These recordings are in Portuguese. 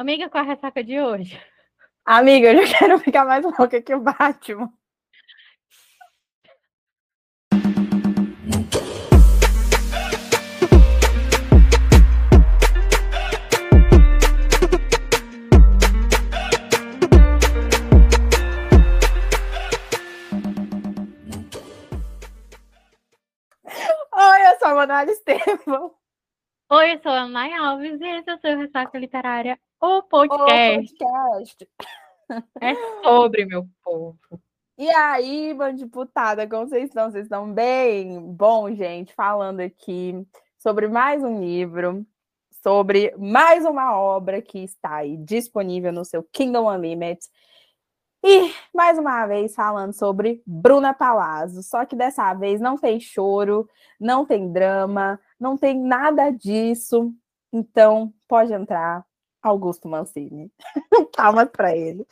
Amiga, qual a ressaca de hoje? Amiga, eu já quero ficar mais louca que o Batman. Oi, eu sou a Manuela Estevam. Oi, eu sou a Nay Alves e esse é o seu Ressaca Literária, o podcast. O podcast. É sobre, meu povo. E aí, bandiputada, como vocês estão? Vocês estão bem? Bom, gente, falando aqui sobre mais um livro, sobre mais uma obra que está aí disponível no seu Kindle Unlimited. E, mais uma vez, falando sobre Bruna Palazzo. Só que dessa vez não tem choro, não tem drama, não tem nada disso. Então, pode entrar, Augusto Mancini. Palmas para ele.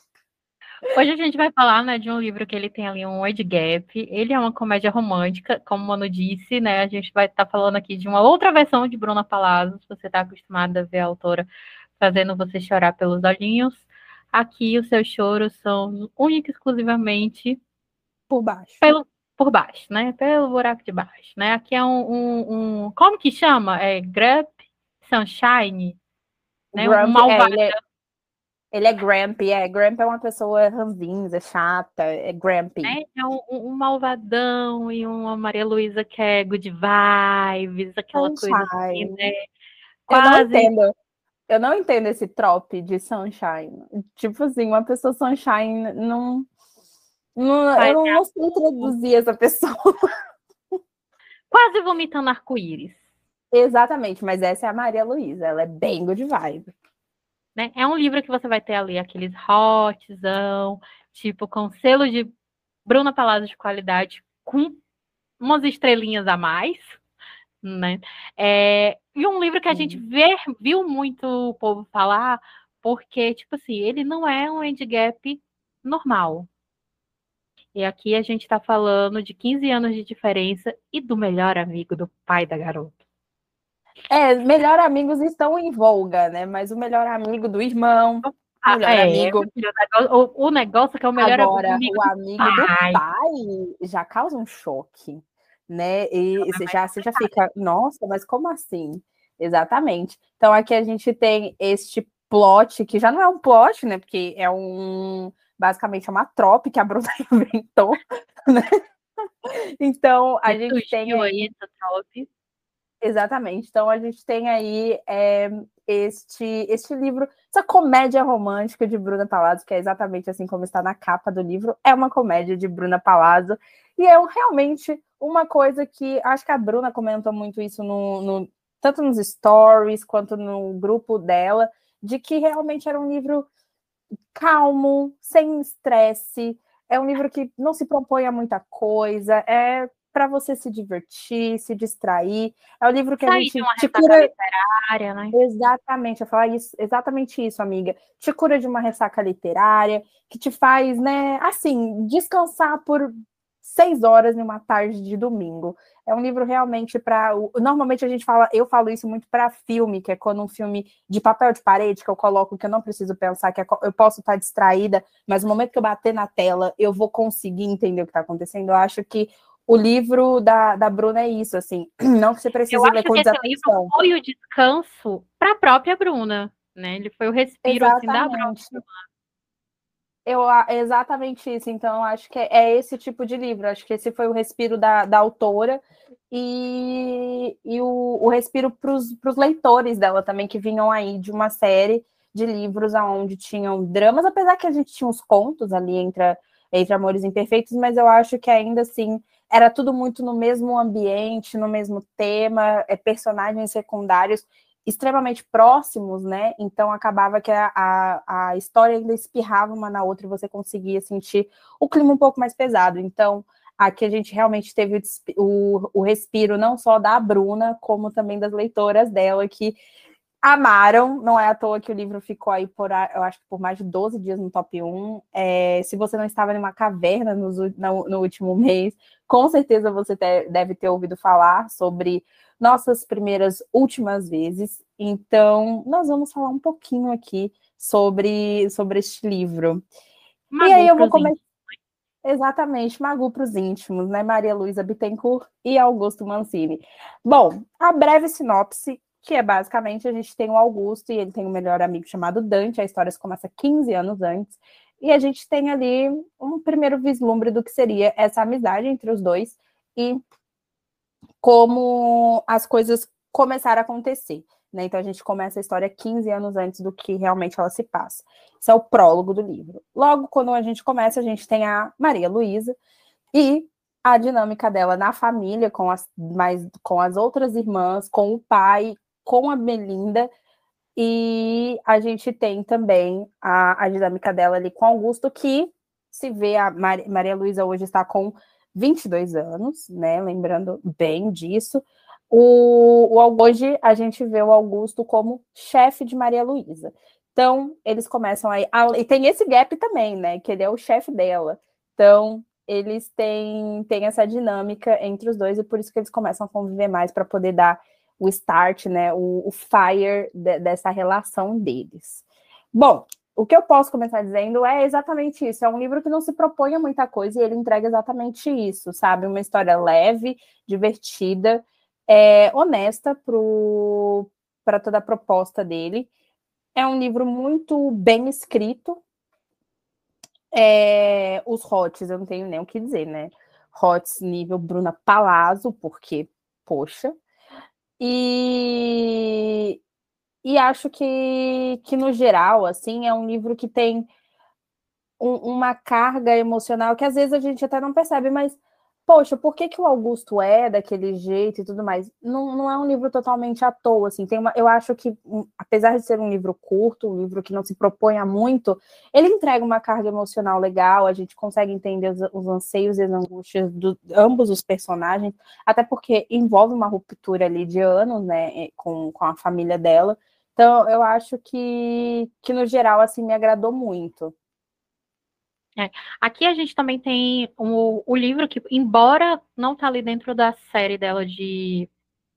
Hoje a gente vai falar né, de um livro que ele tem ali um word gap. Ele é uma comédia romântica, como o Mano disse, né? A gente vai estar tá falando aqui de uma outra versão de Bruna Palazzo. Se você está acostumada a ver a autora fazendo você chorar pelos olhinhos, aqui os seus choros são única e exclusivamente por baixo. Pelo, por baixo, né? Pelo buraco de baixo, né? Aqui é um, um, um como que chama? É Grump Sunshine, né? Grump, um malvado. É, ele, é, ele é Grumpy, é. É uma pessoa ranzinza, chata, é Grumpy. É, é um, um, malvadão e uma Maria Luísa que é good vibes, aquela Sunshine. coisa assim, né? Quase... Eu não entendo. Eu não entendo esse trope de sunshine. Tipo assim, uma pessoa sunshine não não, eu não sei traduzir essa pessoa. Quase vomitando arco-íris. Exatamente, mas essa é a Maria Luísa, ela é bem good vibe. Né? É um livro que você vai ter ali aqueles hotzão, tipo, com selo de Bruna Palácio de qualidade, com umas estrelinhas a mais, né? É, e um livro que a gente vê, viu muito o povo falar, porque, tipo assim, ele não é um end gap normal, e aqui a gente está falando de 15 anos de diferença e do melhor amigo do pai da garota. É, melhor amigos estão em voga, né? Mas o melhor amigo do irmão, ah, melhor é, amigo. O, o, negócio que é o melhor Agora, amigo. o amigo do pai. pai já causa um choque, né? E você já, você já fica, nossa, mas como assim? Exatamente. Então aqui a gente tem este plot, que já não é um plot, né? Porque é um basicamente é uma trope que a Bruna inventou, né? Então, a gente tem aí... essa trope. Exatamente. Então, a gente tem aí é, este, este livro, essa comédia romântica de Bruna Palazzo, que é exatamente assim como está na capa do livro, é uma comédia de Bruna Palazzo, e é realmente uma coisa que acho que a Bruna comentou muito isso no, no tanto nos stories quanto no grupo dela, de que realmente era um livro calmo, sem estresse. É um livro que não se propõe a muita coisa, é para você se divertir, se distrair. É um livro que Sair a gente te cura literária, né? Exatamente, eu falar isso, exatamente isso, amiga. Te cura de uma ressaca literária, que te faz, né, assim, descansar por seis horas numa tarde de domingo. É um livro realmente para. Normalmente a gente fala, eu falo isso muito para filme, que é quando um filme de papel de parede que eu coloco que eu não preciso pensar, que é eu posso estar distraída, mas no momento que eu bater na tela, eu vou conseguir entender o que está acontecendo. Eu acho que o livro da, da Bruna é isso, assim, não que você precise ler com desatenção. Esse livro foi o descanso para a própria Bruna, né? Ele foi o respiro assim, da Bruna eu, exatamente isso. Então, acho que é, é esse tipo de livro. Acho que esse foi o respiro da, da autora e, e o, o respiro para os leitores dela também, que vinham aí de uma série de livros onde tinham dramas, apesar que a gente tinha uns contos ali entre, entre Amores Imperfeitos, mas eu acho que ainda assim era tudo muito no mesmo ambiente, no mesmo tema, é, personagens secundários extremamente próximos, né? Então acabava que a, a, a, história ainda espirrava uma na outra e você conseguia sentir o clima um pouco mais pesado. Então aqui a gente realmente teve o, o, o respiro não só da Bruna, como também das leitoras dela, que amaram. Não é à toa que o livro ficou aí por, eu acho que por mais de 12 dias no top 1. É, se você não estava em uma caverna no, no, no último mês, com certeza você te, deve ter ouvido falar sobre nossas primeiras últimas vezes. Então, nós vamos falar um pouquinho aqui sobre, sobre este livro. Magu e aí eu vou começar. Exatamente, Magu para os íntimos, né? Maria Luísa Bittencourt e Augusto Mancini. Bom, a breve sinopse, que é basicamente a gente tem o Augusto e ele tem um melhor amigo chamado Dante, a história começa 15 anos antes, e a gente tem ali um primeiro vislumbre do que seria essa amizade entre os dois e como as coisas começaram a acontecer. Né? Então a gente começa a história 15 anos antes do que realmente ela se passa. Isso é o prólogo do livro. Logo, quando a gente começa, a gente tem a Maria Luísa e a dinâmica dela na família, com as, mais, com as outras irmãs, com o pai, com a Belinda, e a gente tem também a, a dinâmica dela ali com Augusto, que se vê, a Maria, Maria Luísa hoje está com 22 anos, né? Lembrando bem disso. O, o, hoje a gente vê o Augusto como chefe de Maria Luísa. Então, eles começam aí. e tem esse gap também, né? Que ele é o chefe dela. Então, eles têm, têm essa dinâmica entre os dois, e por isso que eles começam a conviver mais para poder dar o start, né? O, o fire de, dessa relação deles. Bom, o que eu posso começar dizendo é exatamente isso. É um livro que não se propõe a muita coisa e ele entrega exatamente isso, sabe? Uma história leve, divertida é, honesta para toda a proposta dele. É um livro muito bem escrito. É, os hots, eu não tenho nem o que dizer, né? Hots nível Bruna Palazzo, porque, poxa. E, e acho que, que, no geral, assim, é um livro que tem um, uma carga emocional que às vezes a gente até não percebe, mas poxa, por que, que o Augusto é daquele jeito e tudo mais? Não, não é um livro totalmente à toa, assim, tem uma, eu acho que, hum, apesar de ser um livro curto, um livro que não se propõe a muito, ele entrega uma carga emocional legal, a gente consegue entender os, os anseios e as angústias de ambos os personagens, até porque envolve uma ruptura ali de anos, né, com, com a família dela, então eu acho que, que no geral, assim, me agradou muito. É. Aqui a gente também tem o, o livro que, embora não tá ali dentro da série dela de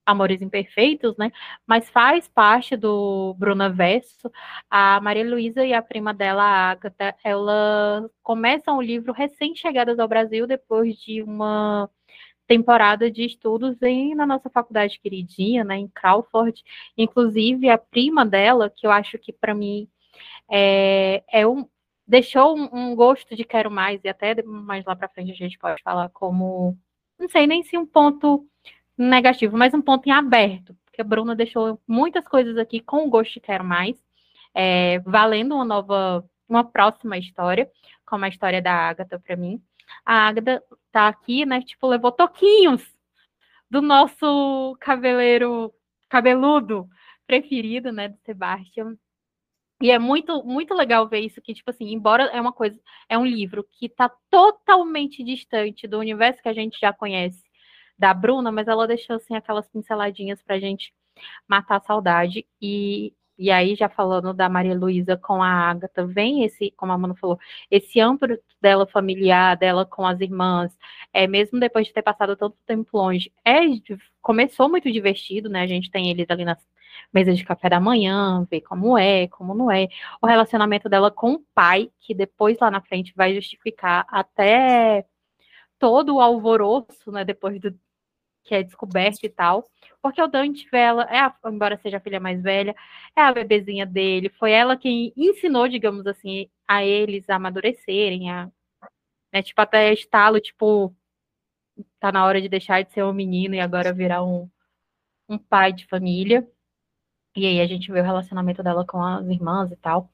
Amores Imperfeitos, né? Mas faz parte do Bruna Verso. A Maria Luísa e a prima dela, a Agatha, elas começam o livro recém-chegadas ao Brasil depois de uma temporada de estudos em, na nossa faculdade queridinha, né, em Crawford. Inclusive, a prima dela, que eu acho que para mim é, é um, deixou um, um, gosto de quero mais, e até mais lá para frente a gente pode falar como, não sei nem se um ponto negativo, mas um ponto em aberto, porque a Bruna deixou muitas coisas aqui com gosto de quero mais, é, valendo uma nova, uma próxima história, como a história da Agatha para mim. A Agatha tá aqui, né, tipo, levou toquinhos do nosso cabeleiro cabeludo preferido, né, do Sebastian, e é muito, muito legal ver isso, que, tipo assim, embora é uma coisa, é um livro que está totalmente distante do universo que a gente já conhece da Bruna, mas ela deixou, assim, aquelas pinceladinhas pra gente matar a saudade. E, e aí, já falando da Maria Luísa com a Agatha, vem esse, como a Manu falou, esse âmbito dela familiar, dela com as irmãs, é, mesmo depois de ter passado tanto tempo longe, é, começou muito divertido, né? A gente tem eles ali nas mesa de café da manhã, ver como é, como não é. O relacionamento dela com o pai, que depois lá na frente vai justificar até todo o alvoroço, né, depois do que é descoberto e tal. Porque o Dante ela é a, embora seja a filha mais velha, é a bebezinha dele, foi ela quem ensinou, digamos assim, a eles a amadurecerem, a né, tipo até estalo, tipo tá na hora de deixar de ser um menino e agora virar um, um pai de família. E aí a gente vê o relacionamento dela com as irmãs e tal.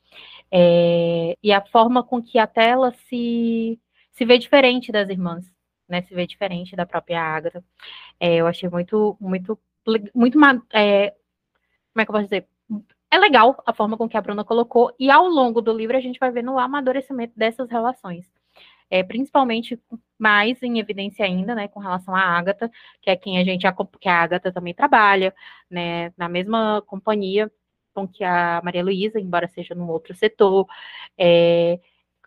É, e a forma com que até ela se, se vê diferente das irmãs, né? Se vê diferente da própria Agatha. É, eu achei muito, muito, muito. É, como é que eu posso dizer? É legal a forma com que a Bruna colocou, e ao longo do livro a gente vai vendo o amadurecimento dessas relações é, principalmente mais em evidência ainda, né, com relação à Agatha, que é quem a gente, que a Agatha também trabalha, né, na mesma companhia com que a Maria Luísa, embora seja num outro setor, é,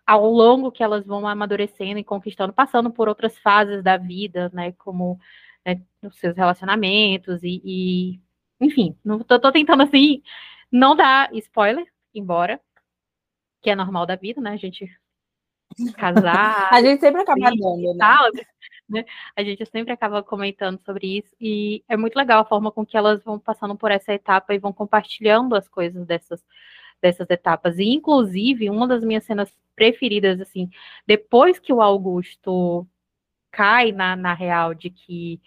ao longo que elas vão amadurecendo e conquistando, passando por outras fases da vida, né, como né, nos seus relacionamentos e, e enfim, não, tô, tô, tentando assim não dar spoiler, embora que é normal da vida, né? A gente casar. a gente sempre acaba dando, né? né? A gente sempre acaba comentando sobre isso e é muito legal a forma com que elas vão passando por essa etapa e vão compartilhando as coisas dessas dessas etapas. E inclusive, uma das minhas cenas preferidas assim, depois que o Augusto cai na, na real de que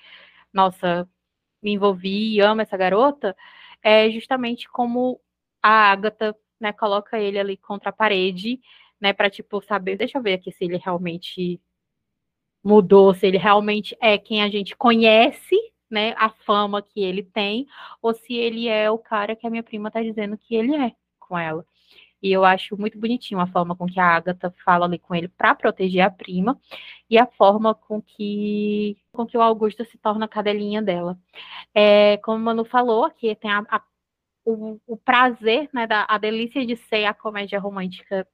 nossa, me envolvi e amo essa garota, é justamente como a Agatha, né, coloca ele ali contra a parede, né, para tipo saber, deixa eu ver aqui se ele realmente mudou, se ele realmente é quem a gente conhece, né, a fama que ele tem, ou se ele é o cara que a minha prima tá dizendo que ele é com ela. E eu acho muito bonitinho a forma com que a Agatha fala ali com ele para proteger a prima e a forma com que, com que o Augusto se torna a cadelinha dela. É, como o Manu falou, aqui tem a, a, o, o, prazer, né, da, a delícia de ser a comédia romântica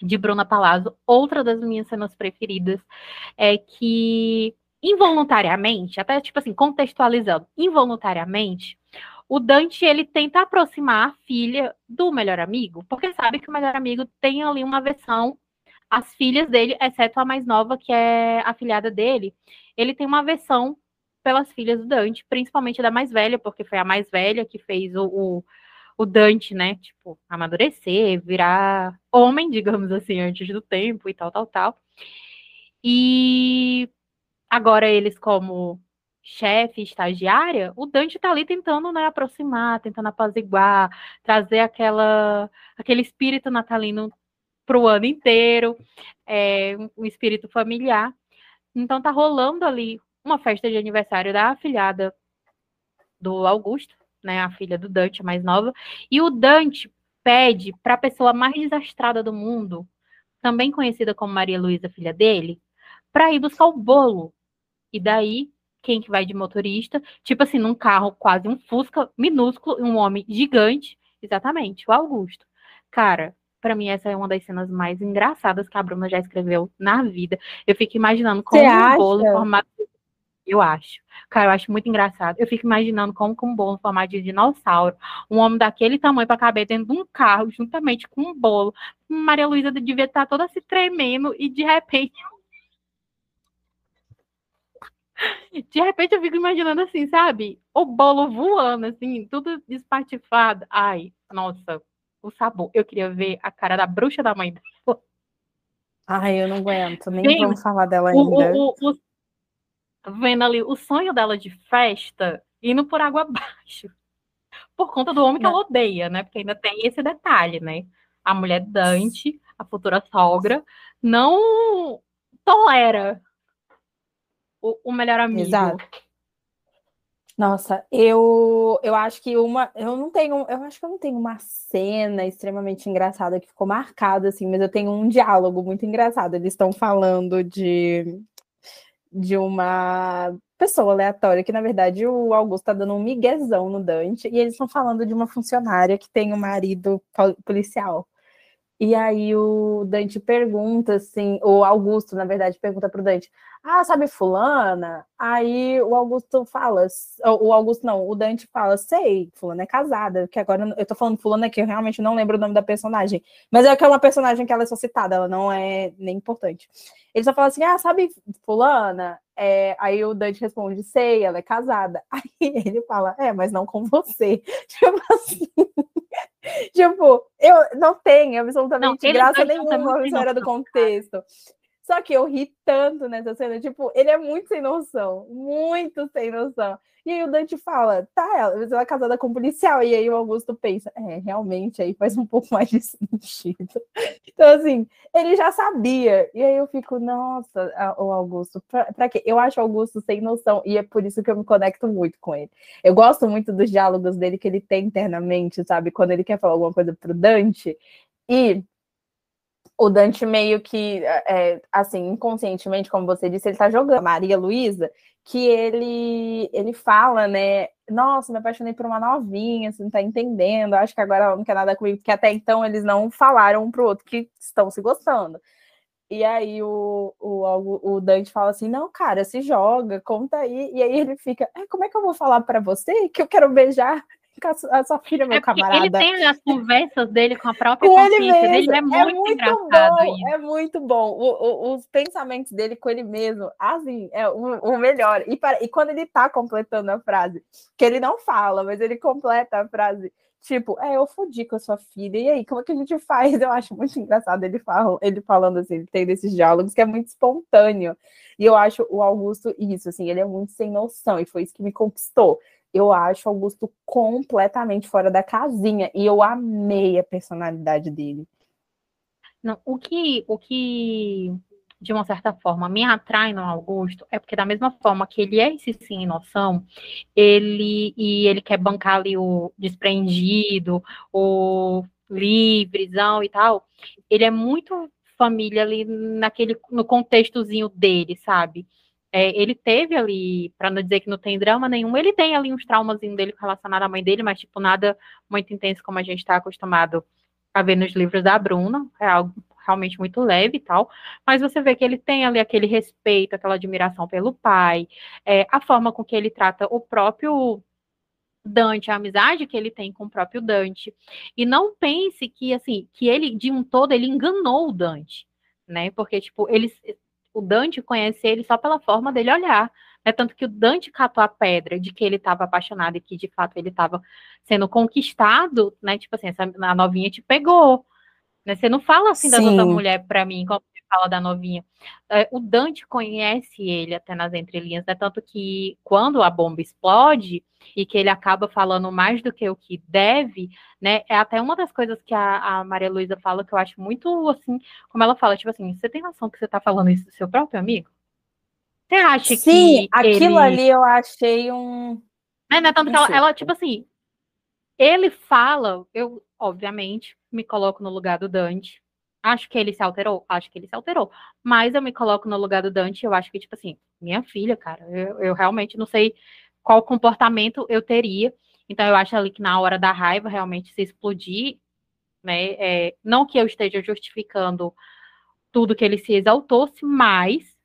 de Bruna Palazzo. Outra das minhas cenas preferidas é que involuntariamente, até tipo assim, contextualizando, involuntariamente, o Dante ele tenta aproximar a filha do melhor amigo, porque sabe que o melhor amigo tem ali uma versão as filhas dele, exceto a mais nova, que é a filhada dele, ele tem uma versão pelas filhas do Dante, principalmente da mais velha, porque foi a mais velha que fez o, o, o Dante, né, tipo, amadurecer, virar homem, digamos assim, antes do tempo e tal, tal, tal. E agora eles, como chefe, estagiária, o Dante está ali tentando né, aproximar, tentando apaziguar, trazer aquela, aquele espírito natalino para o ano inteiro, é, um espírito familiar. Então tá rolando ali uma festa de aniversário da afilhada do Augusto, né, a filha do Dante, a mais nova, e o Dante pede para a pessoa mais desastrada do mundo, também conhecida como Maria Luísa, filha dele, para ir buscar o bolo. E daí quem que vai de motorista, tipo assim, num carro quase um Fusca minúsculo, um homem gigante, exatamente, o Augusto. Cara, para mim essa é uma das cenas mais engraçadas que a Bruna já escreveu na vida. Eu fico imaginando como Você um acha? bolo em formato eu acho. Cara, eu acho muito engraçado. Eu fico imaginando como com um bolo em formato de dinossauro, um homem daquele tamanho para caber dentro de um carro, juntamente com um bolo. Maria Luísa devia estar toda se tremendo e de repente De repente eu fico imaginando assim, sabe? O bolo voando, assim, tudo despatifado. Ai, nossa, o sabor. Eu queria ver a cara da bruxa da mãe dela. Ai, eu não aguento, nem Bem, vamos falar dela ainda. O, o, o, vendo ali o sonho dela de festa indo por água abaixo. Por conta do homem que ela odeia, né? Porque ainda tem esse detalhe, né? A mulher Dante, a futura sogra, não tolera o, o melhor amigo. Exato. Nossa, eu, eu acho que uma. Eu não tenho. Eu acho que eu não tenho uma cena extremamente engraçada que ficou marcada, assim, mas eu tenho um diálogo muito engraçado. Eles estão falando de, de uma pessoa aleatória, que na verdade o Augusto tá dando um miguezão no Dante, e eles estão falando de uma funcionária que tem um marido policial. E aí o Dante pergunta assim, o Augusto, na verdade, pergunta para o Dante: Ah, sabe fulana? Aí o Augusto fala, o Augusto não, o Dante fala, sei, fulana é casada, que agora eu tô falando fulana que eu realmente não lembro o nome da personagem, mas é que é personagem que ela é só citada, ela não é nem importante. Ele só fala assim: Ah, sabe fulana? É, aí o Dante responde, sei, ela é casada. Aí ele fala, é, mas não com você. Tipo assim. tipo, eu não tenho absolutamente não, graça nenhuma fora do contexto. Só que eu ri tanto nessa cena, tipo, ele é muito sem noção, muito sem noção. E aí o Dante fala, tá, ela é casada com um policial. E aí o Augusto pensa, é, realmente, aí faz um pouco mais de sentido. Então, assim, ele já sabia. E aí eu fico, nossa, o Augusto, pra, pra quê? Eu acho o Augusto sem noção, e é por isso que eu me conecto muito com ele. Eu gosto muito dos diálogos dele que ele tem internamente, sabe? Quando ele quer falar alguma coisa pro Dante. E o Dante meio que, é, assim, inconscientemente, como você disse, ele tá jogando. Maria Luísa, que ele ele fala, né? Nossa, me apaixonei por uma novinha, você não tá entendendo. Acho que agora ela não quer nada comigo, porque até então eles não falaram um pro outro que estão se gostando. E aí o, o, o Dante fala assim: não, cara, se joga, conta aí. E aí ele fica: é, como é que eu vou falar para você que eu quero beijar a sua filha, meu é camarada? Ele tem as conversas dele com a própria com consciência ele mesmo. dele, é muito, é muito engraçado. Bom, isso. É muito bom. O, o, os pensamentos dele com ele mesmo, assim, é o, o melhor. E, para, e quando ele tá completando a frase, que ele não fala, mas ele completa a frase Tipo, é, eu fodi com a sua filha, e aí, como é que a gente faz? Eu acho muito engraçado ele, fala, ele falando assim, ele tem desses diálogos que é muito espontâneo. E eu acho o Augusto isso, assim, ele é muito sem noção, e foi isso que me conquistou. Eu acho Augusto completamente fora da casinha, e eu amei a personalidade dele. Não, o que, o que de uma certa forma, me atrai no Augusto, é porque da mesma forma que ele é esse sim noção, ele e ele quer bancar ali o desprendido, o livrezão e tal, ele é muito família ali naquele no contextozinho dele, sabe? É, ele teve ali, para não dizer que não tem drama nenhum, ele tem ali uns traumas dele relacionados à mãe dele, mas tipo nada muito intenso como a gente está acostumado a ver nos livros da Bruna, é algo realmente muito leve e tal, mas você vê que ele tem ali aquele respeito, aquela admiração pelo pai, é, a forma com que ele trata o próprio Dante, a amizade que ele tem com o próprio Dante. E não pense que assim, que ele de um todo ele enganou o Dante, né? Porque tipo, ele o Dante conhece ele só pela forma dele olhar. É tanto que o Dante catou a pedra de que ele estava apaixonado e que de fato ele estava sendo conquistado, né? Tipo assim, essa, a novinha te pegou. Né? Você não fala assim da outra mulher para mim, como você fala da novinha. É, o Dante conhece ele até nas entrelinhas, né? Tanto que quando a bomba explode e que ele acaba falando mais do que o que deve, né? É até uma das coisas que a, a Maria Luísa fala que eu acho muito assim, como ela fala, tipo assim, você tem noção que você tá falando isso do seu próprio amigo? Você acha Sim, que. aquilo ele... ali eu achei um. É, né? Tanto que ela, ela, tipo assim, ele fala, eu, obviamente, me coloco no lugar do Dante. Acho que ele se alterou? Acho que ele se alterou. Mas eu me coloco no lugar do Dante eu acho que, tipo assim, minha filha, cara, eu, eu realmente não sei qual comportamento eu teria. Então, eu acho ali que na hora da raiva, realmente, se explodir, né? É, não que eu esteja justificando tudo que ele se exaltou-se, mas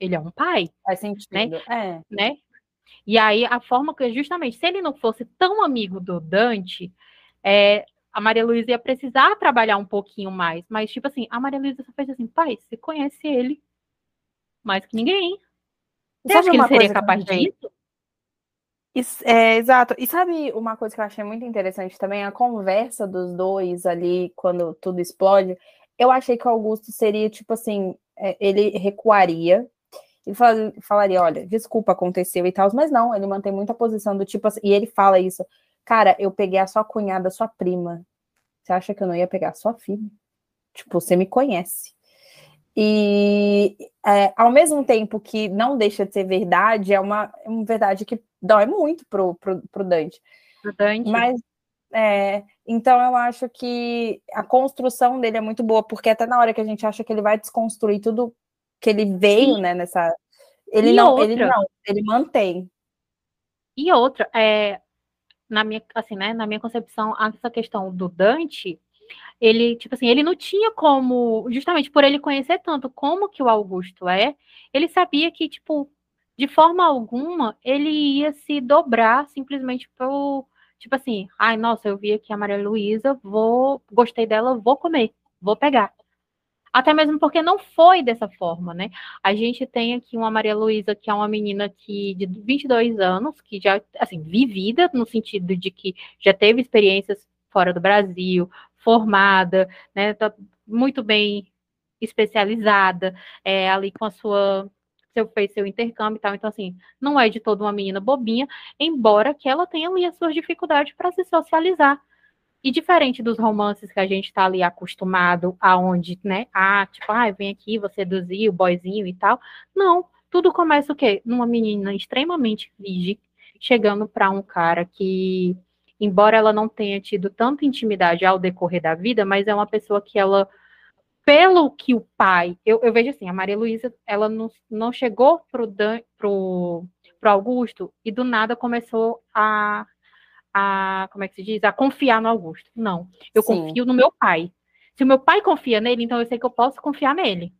ele é um pai. Faz sentido. Né? É. né? E aí, a forma que, justamente, se ele não fosse tão amigo do Dante, é, a Maria Luísa ia precisar trabalhar um pouquinho mais. Mas, tipo assim, a Maria Luísa só fez assim, pai, você conhece ele mais que ninguém. Você acha que ele seria capaz disso? Isso, é, exato. E sabe uma coisa que eu achei muito interessante também? A conversa dos dois ali, quando tudo explode. Eu achei que o Augusto seria, tipo assim, é, ele recuaria e falaria, olha, desculpa, aconteceu e tal, mas não, ele mantém muita posição do tipo assim, e ele fala isso, Cara, eu peguei a sua cunhada, a sua prima. Você acha que eu não ia pegar a sua filha? Tipo, você me conhece. E é, ao mesmo tempo que não deixa de ser verdade, é uma, é uma verdade que dói muito pro, pro, pro Dante. Pro Dante. Mas é, então eu acho que a construção dele é muito boa, porque até na hora que a gente acha que ele vai desconstruir tudo que ele veio, Sim. né, nessa. Ele não, ele não, ele mantém. E outra, é, na minha, assim, né, na minha concepção, essa questão do Dante, ele, tipo assim, ele não tinha como, justamente por ele conhecer tanto como que o Augusto é, ele sabia que, tipo, de forma alguma, ele ia se dobrar simplesmente pro, tipo assim, ai, nossa, eu vi aqui a Maria Luísa, vou, gostei dela, vou comer, vou pegar. Até mesmo porque não foi dessa forma, né? A gente tem aqui uma Maria Luísa, que é uma menina que de 22 anos, que já, assim, vivida, no sentido de que já teve experiências fora do Brasil, formada, né? Tá muito bem especializada, é, ali com a sua seu fez seu intercâmbio e tal. Então, assim, não é de toda uma menina bobinha, embora que ela tenha ali as suas dificuldades para se socializar. E diferente dos romances que a gente está ali acostumado, aonde, né? Ah, tipo, ah, vem aqui, você seduzir o boyzinho e tal. Não, tudo começa o quê? Numa menina extremamente virgem, chegando para um cara que, embora ela não tenha tido tanta intimidade ao decorrer da vida, mas é uma pessoa que ela, pelo que o pai, eu, eu vejo assim, a Maria Luísa, ela não, não chegou pro, Dan, pro, pro Augusto e do nada começou a a, como é que se diz, a confiar no Augusto. Não, eu Sim. confio no meu pai. Se o meu pai confia nele, então eu sei que eu posso confiar nele.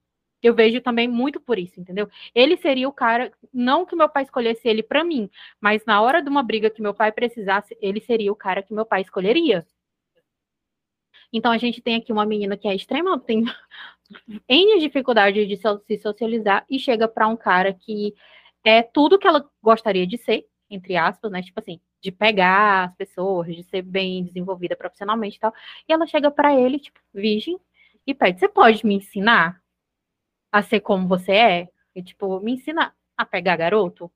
Eu vejo também muito por isso, entendeu? Ele seria o cara, não que meu pai escolhesse ele para mim, mas na hora de uma briga que meu pai precisasse, ele seria o cara que meu pai escolheria. Então a gente tem aqui uma menina que é extrema, tem N dificuldades de se socializar e chega para um cara que é tudo que ela gostaria de ser, entre aspas, né? Tipo assim, de pegar as pessoas, de ser bem desenvolvida profissionalmente e tal. E ela chega para ele, tipo, virgem, e pede: Você pode me ensinar a ser como você é? E, tipo, me ensina a pegar garoto?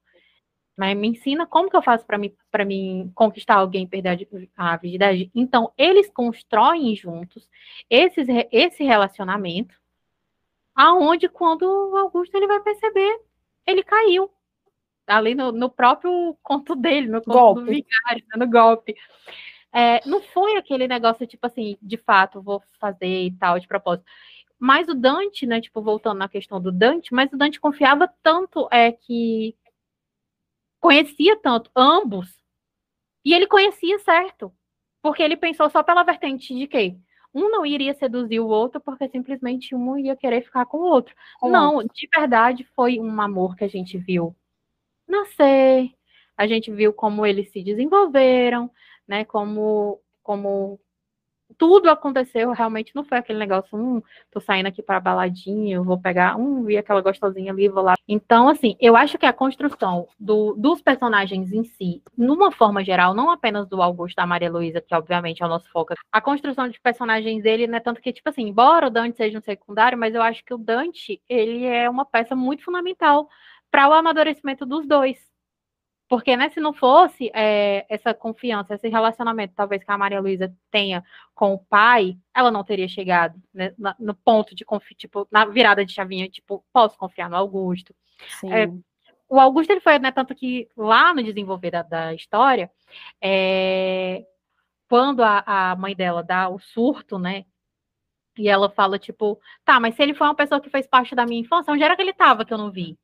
Mas me ensina como que eu faço para mim, para mim conquistar alguém e perder a virgindade. Então, eles constroem juntos esse esse relacionamento, aonde quando o Augusto ele vai perceber, ele caiu ali no, no próprio conto dele, no conto golpe. do vigário, no golpe. É, não foi aquele negócio, tipo assim, de fato, vou fazer e tal, de propósito. Mas o Dante, né, tipo, voltando na questão do Dante, mas o Dante confiava tanto é que conhecia tanto ambos, e ele conhecia certo, porque ele pensou só pela vertente de que um não iria seduzir o outro porque simplesmente um ia querer ficar com o outro. não, de verdade foi um amor que a gente viu nascer, a gente viu como eles se desenvolveram, né? Como, como tudo aconteceu, realmente não foi aquele negócio, hum, tô saindo aqui para baladinha, vou pegar, um vi aquela gostosinha ali, vou lá. Então, assim, eu acho que a construção do, dos personagens em si, numa forma geral, não apenas do Augusto da Maria Luísa, que obviamente é o nosso foco, a construção de personagens dele, né, tanto que, tipo assim, embora o Dante seja um secundário, mas eu acho que o Dante, ele é uma peça muito fundamental para o amadurecimento dos dois. Porque, né, se não fosse é, essa confiança, esse relacionamento, talvez que a Maria Luísa tenha com o pai, ela não teria chegado né, no ponto de confiar, tipo, na virada de chavinha, tipo, posso confiar no Augusto. É, o Augusto, ele foi, né, tanto que lá no desenvolver da, da história, é, quando a, a mãe dela dá o surto, né, e ela fala, tipo, tá, mas se ele foi uma pessoa que fez parte da minha infância, onde era que ele estava que eu não vi?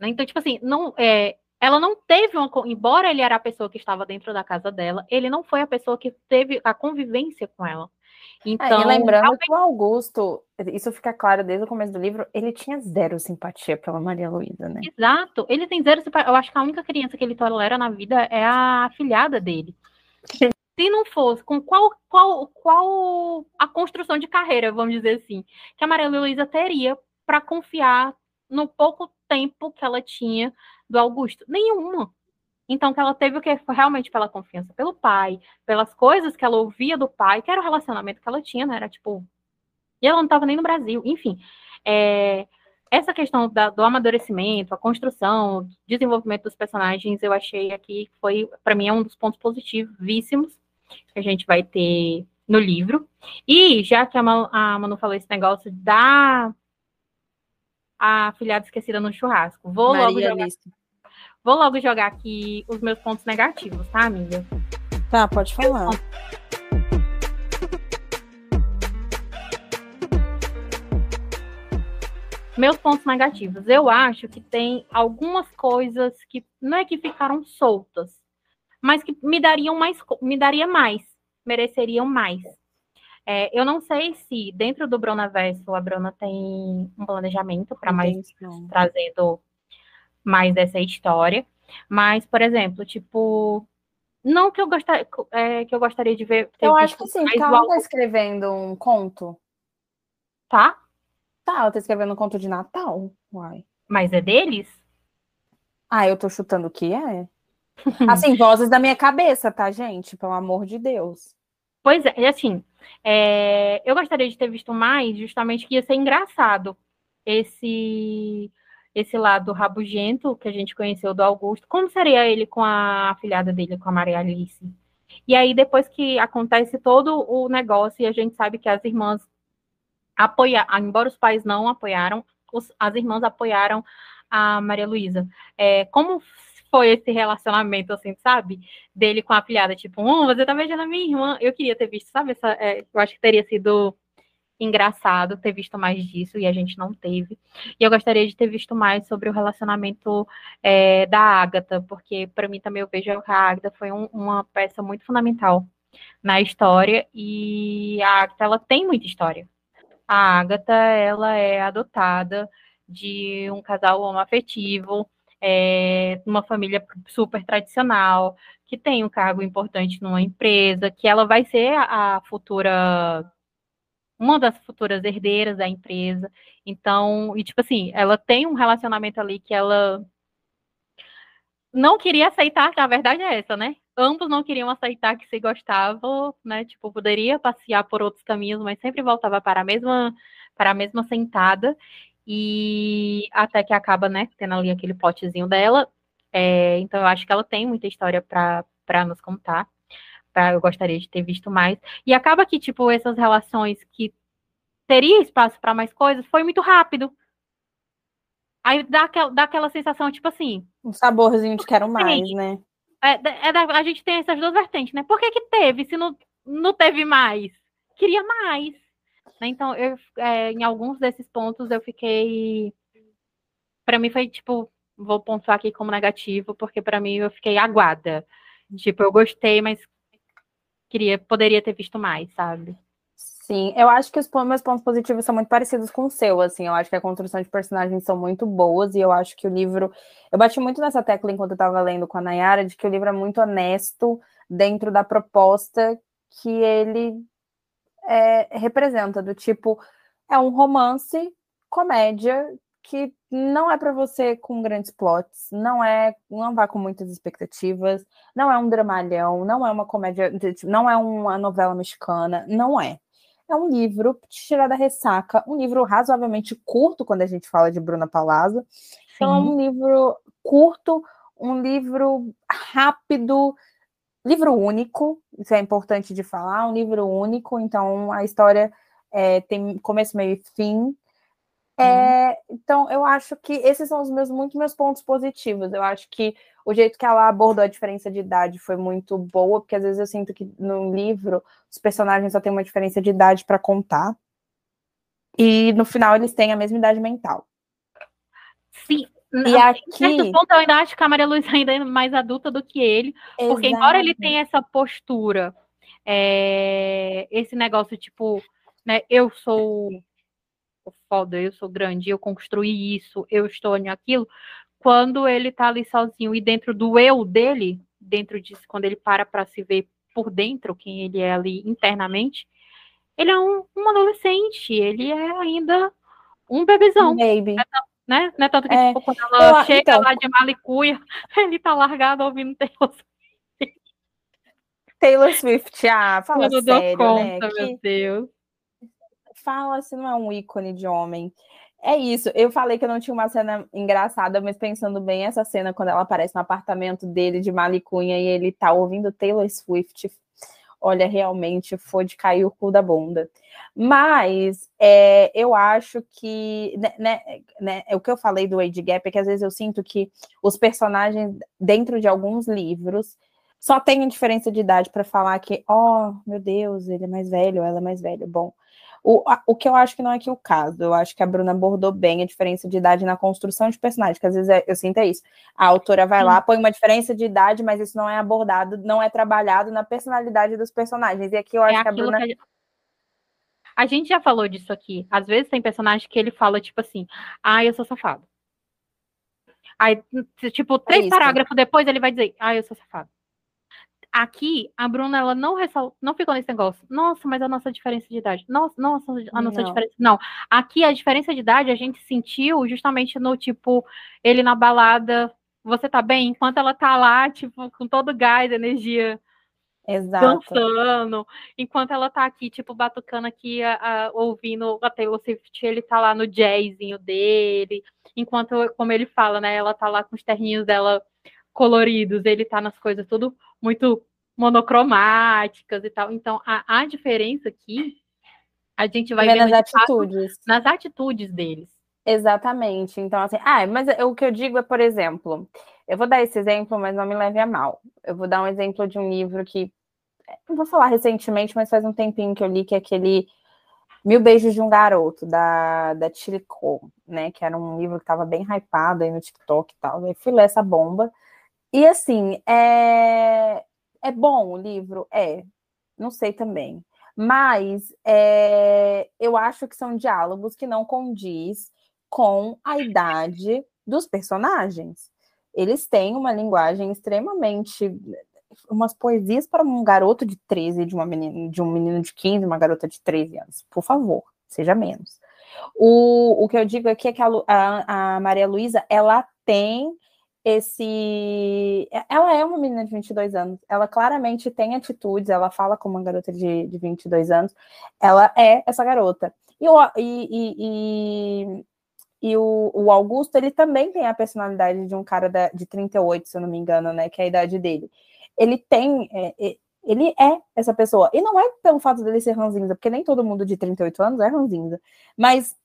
Né? Então, tipo assim, não, é, ela não teve uma. Embora ele era a pessoa que estava dentro da casa dela, ele não foi a pessoa que teve a convivência com ela. Então, é, e lembrando realmente... que o Augusto, isso fica claro desde o começo do livro, ele tinha zero simpatia pela Maria Luísa, né? Exato, ele tem zero simpatia. Eu acho que a única criança que ele tolera na vida é a afilhada dele. Se não fosse, com qual, qual, qual a construção de carreira, vamos dizer assim, que a Maria Luísa teria para confiar no pouco tempo que ela tinha do Augusto? Nenhuma. Então, que ela teve o que foi realmente pela confiança pelo pai, pelas coisas que ela ouvia do pai, que era o relacionamento que ela tinha, né? Era tipo. E ela não estava nem no Brasil. Enfim, é, essa questão da, do amadurecimento, a construção, desenvolvimento dos personagens, eu achei aqui foi, para mim, é um dos pontos positivíssimos que a gente vai ter no livro. E já que a Manu, a Manu falou esse negócio da a filhada esquecida no churrasco. Vou Maria logo jogar. Vou logo jogar aqui os meus pontos negativos, tá, amiga? Tá, pode falar. Meus pontos negativos. Eu acho que tem algumas coisas que não é que ficaram soltas, mas que me dariam mais, me daria mais, mereceriam mais. É, eu não sei se dentro do Bruna Verso a Bruna tem um planejamento para mais trazendo mais dessa história, mas por exemplo, tipo, não que eu gostaria é, que eu gostaria de ver. Eu acho que sim, porque ela tá escrevendo um conto. Tá? Tá, ela tá escrevendo um conto de Natal. Uai. Mas é deles? Ah, eu tô chutando o que é. Assim, vozes da minha cabeça, tá, gente? Pelo amor de Deus. Pois é, assim, é, eu gostaria de ter visto mais, justamente que ia ser engraçado esse esse lado rabugento que a gente conheceu do Augusto. Como seria ele com a afilhada dele, com a Maria Alice? E aí, depois que acontece todo o negócio, e a gente sabe que as irmãs apoiaram, embora os pais não apoiaram, os, as irmãs apoiaram a Maria Luísa. É, como foi esse relacionamento, assim, sabe? Dele com a afilhada, tipo, hum, você tá beijando a minha irmã. Eu queria ter visto, sabe? Essa, é, eu acho que teria sido engraçado ter visto mais disso e a gente não teve. E eu gostaria de ter visto mais sobre o relacionamento é, da Agatha, porque para mim também eu vejo que a Agatha foi um, uma peça muito fundamental na história e a Agatha ela tem muita história. A Agatha, ela é adotada de um casal homoafetivo, é, uma família super tradicional, que tem um cargo importante numa empresa, que ela vai ser a futura uma das futuras herdeiras da empresa. Então, e tipo assim, ela tem um relacionamento ali que ela não queria aceitar, que a verdade é essa, né? Ambos não queriam aceitar que se gostavam, né? Tipo, poderia passear por outros caminhos, mas sempre voltava para a mesma para a mesma sentada. E até que acaba, né, tendo ali aquele potezinho dela. É, então eu acho que ela tem muita história para nos contar. Pra, eu gostaria de ter visto mais. E acaba que, tipo, essas relações que teria espaço para mais coisas, foi muito rápido. Aí dá aquela, dá aquela sensação, tipo assim. Um saborzinho de quero mais, né? É, é da, a gente tem essas duas vertentes, né? Por que, que teve, se não, não teve mais? Queria mais. Então, eu, é, em alguns desses pontos, eu fiquei. Para mim, foi tipo. Vou pontuar aqui como negativo, porque para mim eu fiquei aguada. Tipo, eu gostei, mas queria, poderia ter visto mais, sabe? Sim, eu acho que os meus pontos positivos são muito parecidos com o seu, assim, eu acho que a construção de personagens são muito boas e eu acho que o livro, eu bati muito nessa tecla enquanto eu estava lendo com a Nayara, de que o livro é muito honesto dentro da proposta que ele é, representa, do tipo, é um romance, comédia, que não é para você com grandes plots, não é, não vá com muitas expectativas, não é um dramalhão, não é uma comédia, não é uma novela mexicana, não é é um livro te tirar da ressaca, um livro razoavelmente curto quando a gente fala de Bruna Palazzo. Então, é um livro curto, um livro rápido, livro único, isso é importante de falar, um livro único, então a história é, tem começo, meio e fim. É, então, eu acho que esses são os meus muito meus pontos positivos. Eu acho que o jeito que ela abordou a diferença de idade foi muito boa, porque às vezes eu sinto que no livro os personagens só têm uma diferença de idade para contar. E no final eles têm a mesma idade mental. Sim. E aqui... Em certo ponto, eu ainda acho que a Maria Luísa ainda é mais adulta do que ele, Exato. porque embora ele tenha essa postura, é... esse negócio tipo, né, eu sou foda, eu sou grande, eu construí isso, eu estou aquilo, quando ele tá ali sozinho e dentro do eu dele, dentro disso, quando ele para para se ver por dentro, quem ele é ali internamente, ele é um, um adolescente, ele é ainda um bebezão. Baby. Né? É tanto que é. tipo, quando ela eu, chega então... lá de Malicuia, ele tá largado ouvindo Taylor Swift. Taylor Swift, ah, fala eu sério, conta, né? meu que... Deus. Fala se não é um ícone de homem. É isso. Eu falei que eu não tinha uma cena engraçada, mas pensando bem, essa cena, quando ela aparece no apartamento dele de Malicunha e ele tá ouvindo Taylor Swift, olha, realmente foi de cair o cu da bunda. Mas é, eu acho que né, né, né, o que eu falei do Age Gap é que às vezes eu sinto que os personagens, dentro de alguns livros, só tem diferença de idade para falar que, oh, meu Deus, ele é mais velho, ela é mais velha. Bom, o, a, o que eu acho que não é aqui o caso, eu acho que a Bruna abordou bem a diferença de idade na construção de personagem, que às vezes é, eu sinto é isso. A autora vai lá, põe uma diferença de idade, mas isso não é abordado, não é trabalhado na personalidade dos personagens. E aqui eu é acho é que a Bruna. Que a... a gente já falou disso aqui. Às vezes tem personagem que ele fala, tipo assim, ah, eu sou safado. Aí, tipo, três é parágrafos depois ele vai dizer, ah, eu sou safado. Aqui, a Bruna, ela não ressal... não ficou nesse negócio. Nossa, mas a nossa diferença de idade. Nossa, nossa, a nossa não. diferença. Não. Aqui, a diferença de idade a gente sentiu justamente no tipo, ele na balada, você tá bem? Enquanto ela tá lá, tipo, com todo o gás, energia. Exato. dançando, enquanto ela tá aqui, tipo, batucando aqui, a, a, ouvindo a Taylor Swift, ele tá lá no jazzinho dele, enquanto, como ele fala, né, ela tá lá com os terninhos dela coloridos, ele tá nas coisas tudo muito monocromáticas e tal. Então, a, a diferença aqui, a gente vai ver nas atitudes. Fato, nas atitudes deles. Exatamente. Então, assim, ah, mas o que eu digo é, por exemplo, eu vou dar esse exemplo, mas não me leve a mal. Eu vou dar um exemplo de um livro que, não vou falar recentemente, mas faz um tempinho que eu li, que é aquele Mil Beijos de um Garoto, da, da Chilico, né? Que era um livro que estava bem hypado aí no TikTok e tal. Eu fui ler essa bomba. E assim, é, é bom o livro? É, não sei também. Mas é, eu acho que são diálogos que não condiz com a idade dos personagens. Eles têm uma linguagem extremamente umas poesias para um garoto de 13, de, uma menina, de um menino de 15, uma garota de 13 anos. Por favor, seja menos. O, o que eu digo aqui é que a, a, a Maria Luísa, ela tem esse. Ela é uma menina de 22 anos, ela claramente tem atitudes, ela fala como uma garota de, de 22 anos, ela é essa garota. E, e, e, e o, o, Augusto, ele também tem a personalidade de um cara da, de 38, se eu não me engano, né? Que é a idade dele. Ele tem. É, é, ele é essa pessoa. E não é pelo fato dele ser ranzinza, porque nem todo mundo de 38 anos é ranzinza. Mas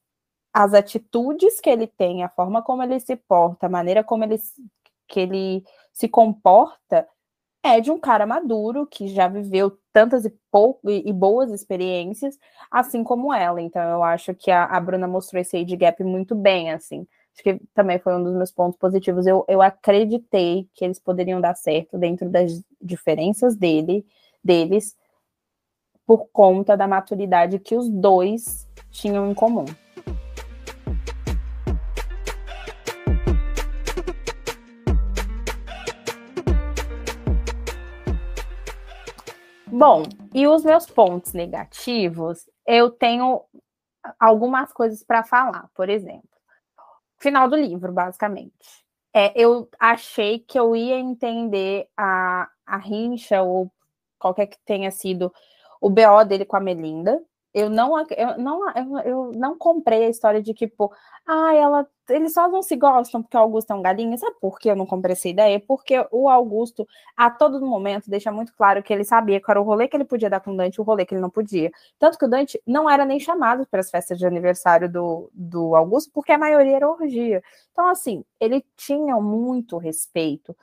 as atitudes que ele tem, a forma como ele se porta, a maneira como ele, que ele se comporta, é de um cara maduro que já viveu tantas e, e boas experiências, assim como ela. Então, eu acho que a, a, Bruna mostrou esse age gap muito bem, assim. Acho que também foi um dos meus pontos positivos. Eu, eu acreditei que eles poderiam dar certo dentro das diferenças dele, deles, por conta da maturidade que os dois tinham em comum. Bom, e os meus pontos negativos, eu tenho algumas coisas para falar, por exemplo. Final do livro, basicamente. É, eu achei que eu ia entender a, a rincha, ou qualquer que tenha sido o BO dele com a Melinda, eu não, eu não, eu, eu não comprei a história de que, tipo, ah, ela, eles só não se gostam porque o Augusto é um galinha. Sabe por que eu não comprei essa ideia? Porque o Augusto, a todo momento, deixa muito claro que ele sabia que era o rolê que ele podia dar com o Dante e o rolê que ele não podia. Tanto que o Dante não era nem chamado para as festas de aniversário do, do Augusto, porque a maioria era orgia. Então, assim, ele tinha muito respeito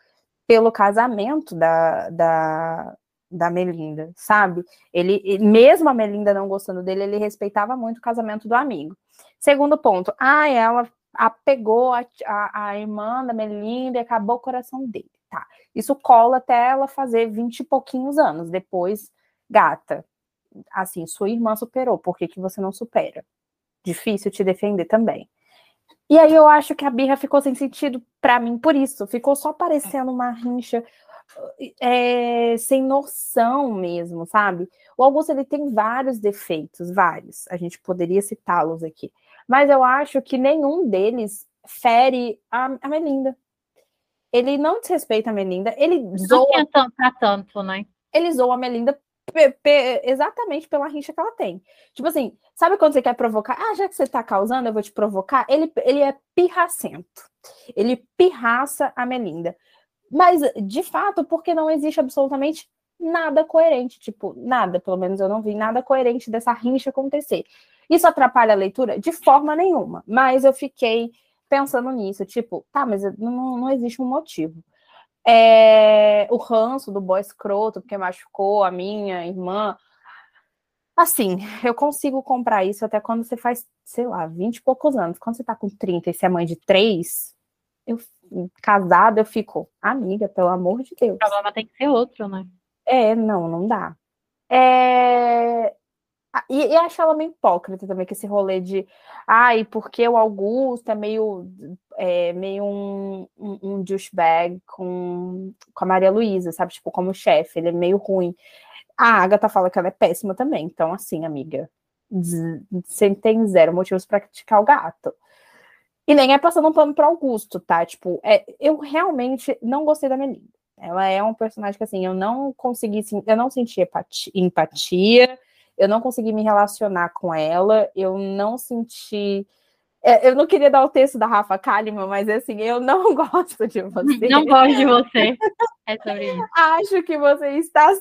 pelo casamento da, da, da Melinda, sabe? Ele, mesmo a Melinda não gostando dele, ele respeitava muito o casamento do amigo. Segundo ponto, ah, ela apegou a, a, a irmã da Melinda e acabou o coração dele. Tá. Isso cola até ela fazer vinte e pouquinhos anos. Depois, gata, assim, sua irmã superou, por que, que você não supera? Difícil te defender também. E aí eu acho que a birra ficou sem sentido para mim por isso. Ficou só parecendo uma rincha é, sem noção mesmo, sabe? O Augusto ele tem vários defeitos, vários. A gente poderia citá-los aqui, mas eu acho que nenhum deles fere a, a Melinda. Ele não desrespeita a Melinda, ele zoa. Não tanto, né? Ele zoa a Melinda exatamente pela rixa que ela tem. Tipo assim, sabe quando você quer provocar? Ah, já que você tá causando, eu vou te provocar. Ele, ele é pirracento. Ele pirraça a Melinda. Mas, de fato, porque não existe absolutamente nada coerente, tipo, nada, pelo menos eu não vi nada coerente dessa rincha acontecer. Isso atrapalha a leitura? De forma nenhuma, mas eu fiquei pensando nisso, tipo, tá, mas não, não existe um motivo. É, o ranço do boy escroto, porque machucou a minha irmã. Assim, eu consigo comprar isso até quando você faz, sei lá, 20 e poucos anos. Quando você tá com 30 e você é mãe de três, eu casada, eu fico, amiga, pelo amor de Deus. O problema tem que ser outro, né? É, não, não dá. É... E, e acho ela meio hipócrita também, que esse rolê de ai, porque o Augusto é meio, é, meio um, um, um douchebag com, com a Maria Luísa, sabe? Tipo, como chefe, ele é meio ruim. A Agatha fala que ela é péssima também, então, assim, amiga, você tem zero motivos para criticar o gato. E nem é passando um pano para Augusto, tá? Tipo, é, eu realmente não gostei da Melinda. Ela é um personagem que, assim, eu não consegui, eu não senti empatia, eu não consegui me relacionar com ela, eu não senti. É, eu não queria dar o texto da Rafa Kalimann, mas assim, eu não gosto de você. Não gosto de você. É sobre isso. Acho que você está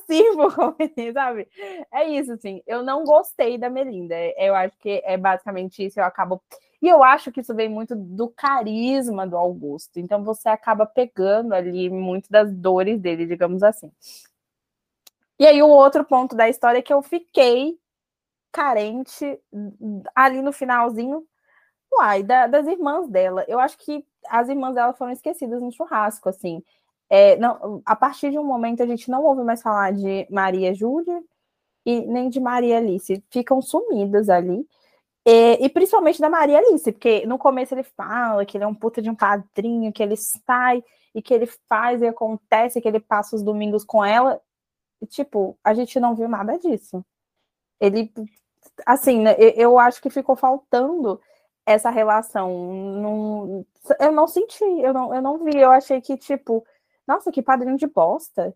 competir, sabe? É isso, assim. Eu não gostei da Melinda. Eu acho que é basicamente isso. Eu acabo e eu acho que isso vem muito do carisma do Augusto. Então você acaba pegando ali muito das dores dele, digamos assim. E aí o outro ponto da história é que eu fiquei carente ali no finalzinho, uai, da, das irmãs dela. Eu acho que as irmãs dela foram esquecidas no churrasco, assim. É, não, a partir de um momento a gente não ouve mais falar de Maria Júlia, e nem de Maria Alice. Ficam sumidas ali. E, e, principalmente da Maria Alice, porque no começo ele fala que ele é um puta de um padrinho, que ele sai e que ele faz e acontece, que ele passa os domingos com ela. E, tipo, a gente não viu nada disso. Ele, assim, né, eu acho que ficou faltando essa relação. Não, eu não senti, eu não, eu não vi. Eu achei que, tipo, nossa, que padrinho de bosta.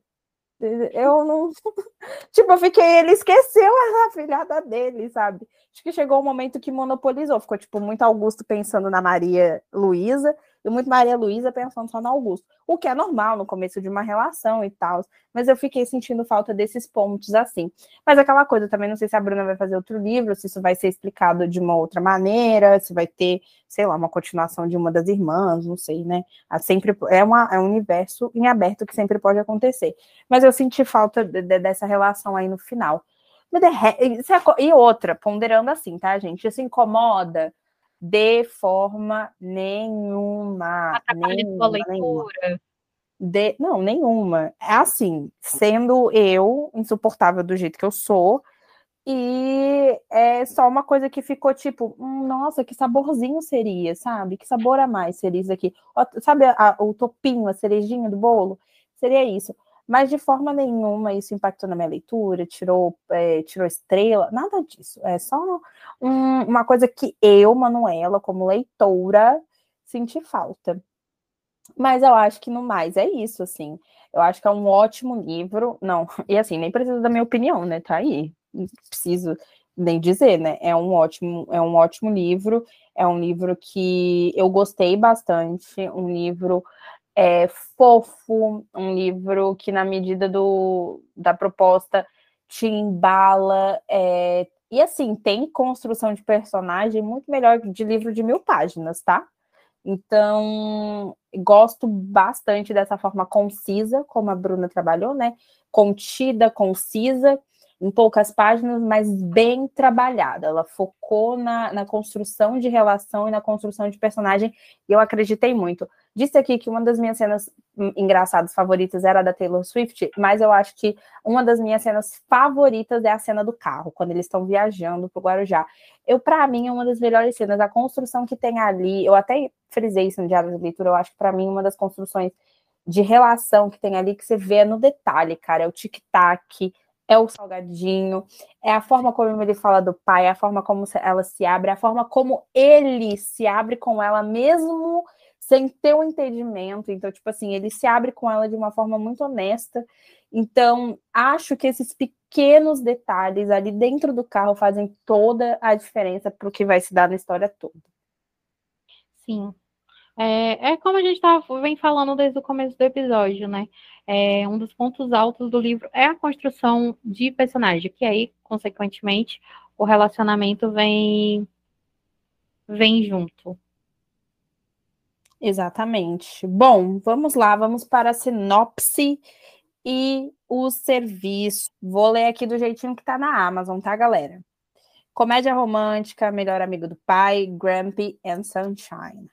Eu não. tipo, eu fiquei. Ele esqueceu a filhada dele, sabe? Acho que chegou o um momento que monopolizou. Ficou, tipo, muito Augusto pensando na Maria Luísa e muito Maria Luísa pensando só no Augusto. O que é normal no começo de uma relação e tal. Mas eu fiquei sentindo falta desses pontos assim. Mas aquela coisa, também não sei se a Bruna vai fazer outro livro, se isso vai ser explicado de uma outra maneira, se vai ter, sei lá, uma continuação de uma das irmãs, não sei, né? Sempre é, uma, é um universo em aberto que sempre pode acontecer. Mas eu senti falta de, de, dessa relação aí no final. E outra, ponderando assim, tá, gente? Isso incomoda de forma nenhuma. nenhuma, nenhuma. De, não, nenhuma. É assim, sendo eu insuportável do jeito que eu sou, e é só uma coisa que ficou tipo, hum, nossa, que saborzinho seria, sabe? Que sabor a mais seria isso aqui? Sabe a, o topinho, a cerejinha do bolo? Seria isso mas de forma nenhuma isso impactou na minha leitura, tirou, é, tirou estrela, nada disso. É só um, uma coisa que eu, Manuela, como leitora, senti falta. Mas eu acho que no mais é isso, assim. Eu acho que é um ótimo livro. Não, e assim, nem precisa da minha opinião, né? Tá aí. Não preciso nem dizer, né? É um ótimo, é um ótimo livro. É um livro que eu gostei bastante. Um livro é, fofo, um livro que, na medida do, da proposta, te embala. É, e assim, tem construção de personagem muito melhor de livro de mil páginas, tá? Então, gosto bastante dessa forma concisa, como a Bruna trabalhou, né? Contida, concisa, em poucas páginas, mas bem trabalhada. Ela focou na, na construção de relação e na construção de personagem, e eu acreditei muito. Disse aqui que uma das minhas cenas engraçadas favoritas era a da Taylor Swift, mas eu acho que uma das minhas cenas favoritas é a cena do carro, quando eles estão viajando para o Guarujá. Eu, para mim, é uma das melhores cenas. A construção que tem ali, eu até frisei isso no diário de leitura, eu acho que para mim, uma das construções de relação que tem ali, que você vê no detalhe, cara, é o tic-tac, é o salgadinho, é a forma como ele fala do pai, é a forma como ela se abre, é a forma como ele se abre com ela, mesmo sem ter o um entendimento. Então, tipo assim, ele se abre com ela de uma forma muito honesta. Então, acho que esses pequenos detalhes ali dentro do carro fazem toda a diferença para o que vai se dar na história toda. Sim. É, é como a gente tava, vem falando desde o começo do episódio, né? É, um dos pontos altos do livro é a construção de personagem, que aí, consequentemente, o relacionamento vem vem junto. Exatamente. Bom, vamos lá, vamos para a sinopse e o serviço. Vou ler aqui do jeitinho que tá na Amazon, tá, galera? Comédia romântica, melhor amigo do pai, Grumpy and Sunshine.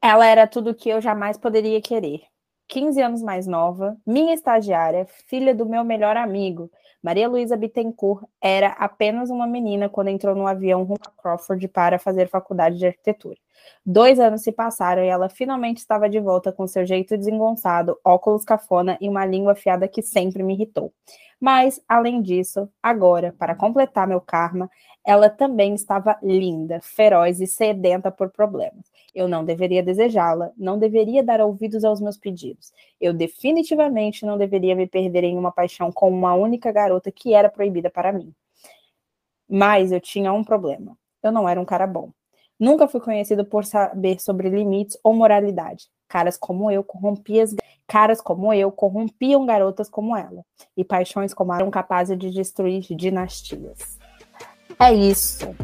Ela era tudo o que eu jamais poderia querer. 15 anos mais nova, minha estagiária, filha do meu melhor amigo, Maria Luísa Bittencourt, era apenas uma menina quando entrou no avião rumo a Crawford para fazer faculdade de arquitetura. Dois anos se passaram e ela finalmente estava de volta com seu jeito desengonçado, óculos cafona e uma língua afiada que sempre me irritou. Mas, além disso, agora, para completar meu karma, ela também estava linda, feroz e sedenta por problemas. Eu não deveria desejá-la, não deveria dar ouvidos aos meus pedidos. Eu definitivamente não deveria me perder em uma paixão com uma única garota que era proibida para mim. Mas eu tinha um problema. Eu não era um cara bom. Nunca fui conhecido por saber sobre limites ou moralidade. Caras como eu corrompiam caras como eu corrompiam garotas como ela. E paixões como eram capazes de destruir dinastias. É isso.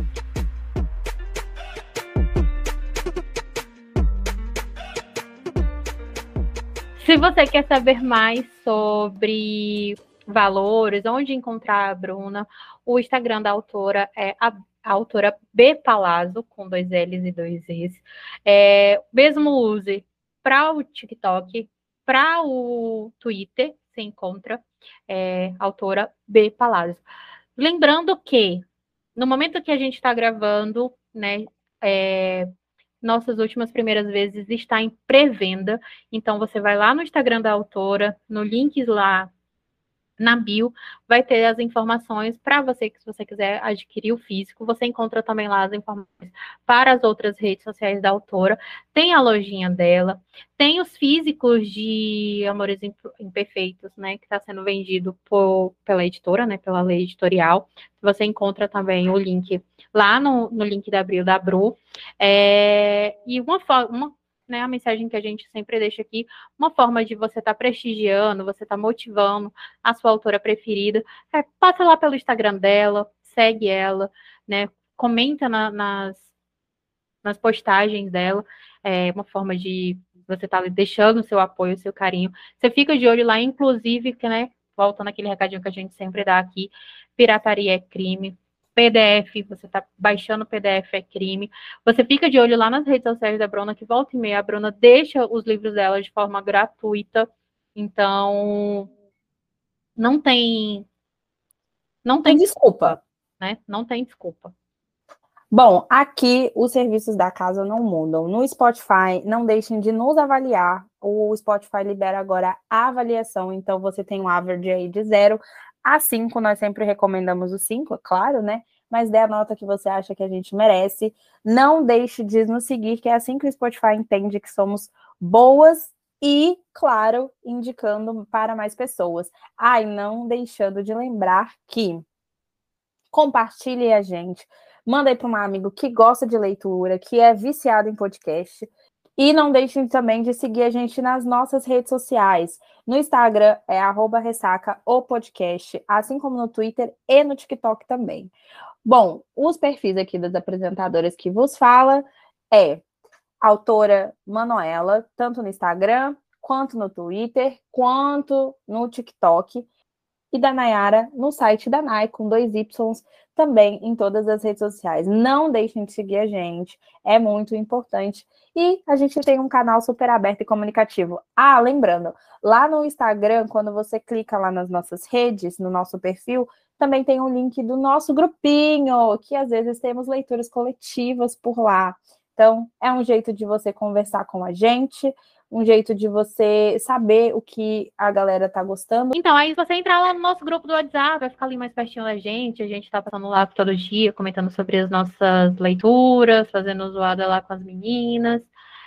Se você quer saber mais sobre valores, onde encontrar a Bruna, o Instagram da autora é a a autora B Palazzo, com dois L's e dois E's. É, mesmo use para o TikTok, para o Twitter, se encontra é, autora B Palazzo. Lembrando que, no momento que a gente está gravando, né, é, nossas últimas primeiras vezes está em pré-venda. Então, você vai lá no Instagram da autora, no link lá na bio vai ter as informações para você que se você quiser adquirir o físico, você encontra também lá as informações para as outras redes sociais da autora. Tem a lojinha dela, tem os físicos de Amores Imperfeitos, né, que está sendo vendido por, pela editora, né, pela lei editorial. Você encontra também o link lá no, no link da Abril da Bru. É, e uma, uma né, a mensagem que a gente sempre deixa aqui, uma forma de você estar tá prestigiando, você estar tá motivando a sua autora preferida, é, passa lá pelo Instagram dela, segue ela, né, comenta na, nas, nas postagens dela, é uma forma de você estar tá deixando o seu apoio, o seu carinho. Você fica de olho lá, inclusive, que, né, voltando aquele recadinho que a gente sempre dá aqui, pirataria é crime, PDF, você está baixando PDF é crime. Você fica de olho lá nas redes sociais da Bruna, que volta e meia a Bruna deixa os livros dela de forma gratuita. Então, não tem. Não tem desculpa. Né? Não tem desculpa. Bom, aqui os serviços da casa não mudam. No Spotify, não deixem de nos avaliar. O Spotify libera agora a avaliação, então você tem um average aí de zero a 5, nós sempre recomendamos o 5, é claro, né? Mas dê a nota que você acha que a gente merece. Não deixe de nos seguir, que é assim que o Spotify entende que somos boas e, claro, indicando para mais pessoas. Ah, e não deixando de lembrar que compartilhe a gente. Manda aí para um amigo que gosta de leitura, que é viciado em podcast. E não deixem também de seguir a gente nas nossas redes sociais. No Instagram é arroba ressaca podcast, assim como no Twitter e no TikTok também. Bom, os perfis aqui das apresentadoras que vos fala é autora Manuela, tanto no Instagram, quanto no Twitter, quanto no TikTok e da Nayara no site da Nai, com dois Ys, também em todas as redes sociais. Não deixem de seguir a gente, é muito importante. E a gente tem um canal super aberto e comunicativo. Ah, lembrando, lá no Instagram, quando você clica lá nas nossas redes, no nosso perfil, também tem um link do nosso grupinho, que às vezes temos leituras coletivas por lá. Então, é um jeito de você conversar com a gente, um jeito de você saber o que a galera tá gostando. Então, aí você entrar lá no nosso grupo do WhatsApp, vai ficar ali mais pertinho da gente, a gente tá passando lá todo dia, comentando sobre as nossas leituras, fazendo zoada lá com as meninas.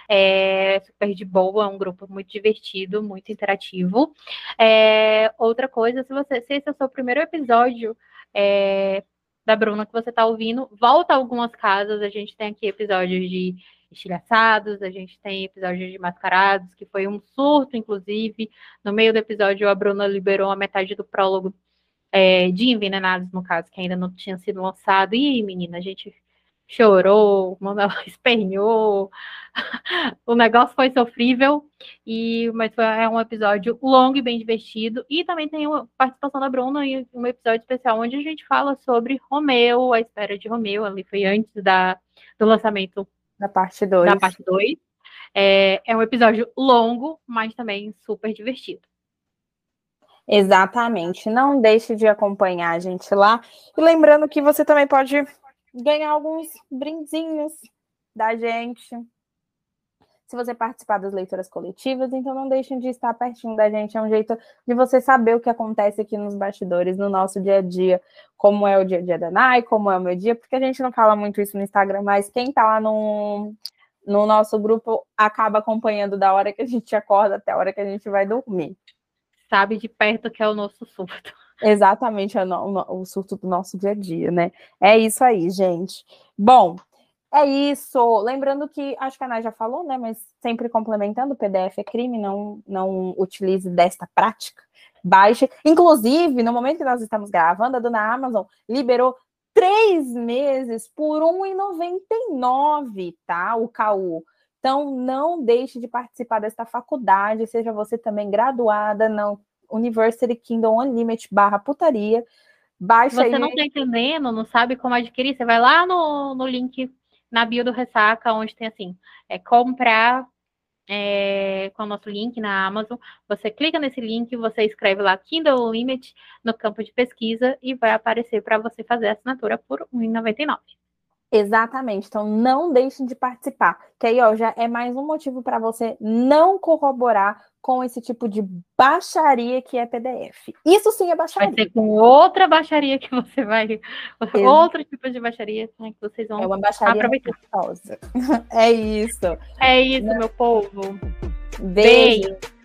É super de boa, é um grupo muito divertido, muito interativo. É, outra coisa, se você se esse é o seu primeiro episódio é, da Bruna que você está ouvindo, volta a algumas casas. A gente tem aqui episódios de estilhaçados, a gente tem episódios de mascarados, que foi um surto, inclusive. No meio do episódio, a Bruna liberou a metade do prólogo é, de Envenenados, no caso, que ainda não tinha sido lançado. E, menina, a gente chorou, esperneou, o negócio foi sofrível, e, mas foi, é um episódio longo e bem divertido. E também tem a participação da Bruna em um episódio especial onde a gente fala sobre Romeu, a espera de Romeu, ali foi antes da, do lançamento da parte 2. Da parte 2. É, é um episódio longo, mas também super divertido. Exatamente. Não deixe de acompanhar a gente lá. E lembrando que você também pode ganhar alguns brindezinhos da gente. Se você participar das leituras coletivas, então não deixem de estar pertinho da gente. É um jeito de você saber o que acontece aqui nos bastidores, no nosso dia a dia, como é o dia a dia da Nai, como é o meu dia, porque a gente não fala muito isso no Instagram, mas quem tá lá no, no nosso grupo acaba acompanhando da hora que a gente acorda até a hora que a gente vai dormir. Sabe de perto que é o nosso surto. Exatamente, é o, surto do nosso dia a dia, né? É isso aí, gente. Bom, é isso. Lembrando que, acho que a Ana já falou, né? Mas sempre complementando, PDF é crime, não, não utilize desta prática. Baixe. Inclusive, no momento que nós estamos gravando, a dona Amazon liberou três meses por R$1,99, tá? O CAU. Então, não deixe de participar desta faculdade, seja você também graduada, não University Kingdom Unlimited barra putaria. Baixa você aí. não está entendendo, não sabe como adquirir, você vai lá no, no link na bio do Ressaca, onde tem assim, é comprar é, com o nosso link na Amazon. Você clica nesse link, você escreve lá Kindle Limit no campo de pesquisa e vai aparecer para você fazer a assinatura por R$ 1,99. Exatamente. Então não deixem de participar. Que aí ó, já é mais um motivo para você não corroborar com esse tipo de baixaria que é PDF. Isso sim é baixaria. Vai ser com outra baixaria que você vai. Outro tipo de baixaria né, que vocês vão é uma baixaria aproveitar. É isso. É isso, né? meu povo. Beijo. Beijo.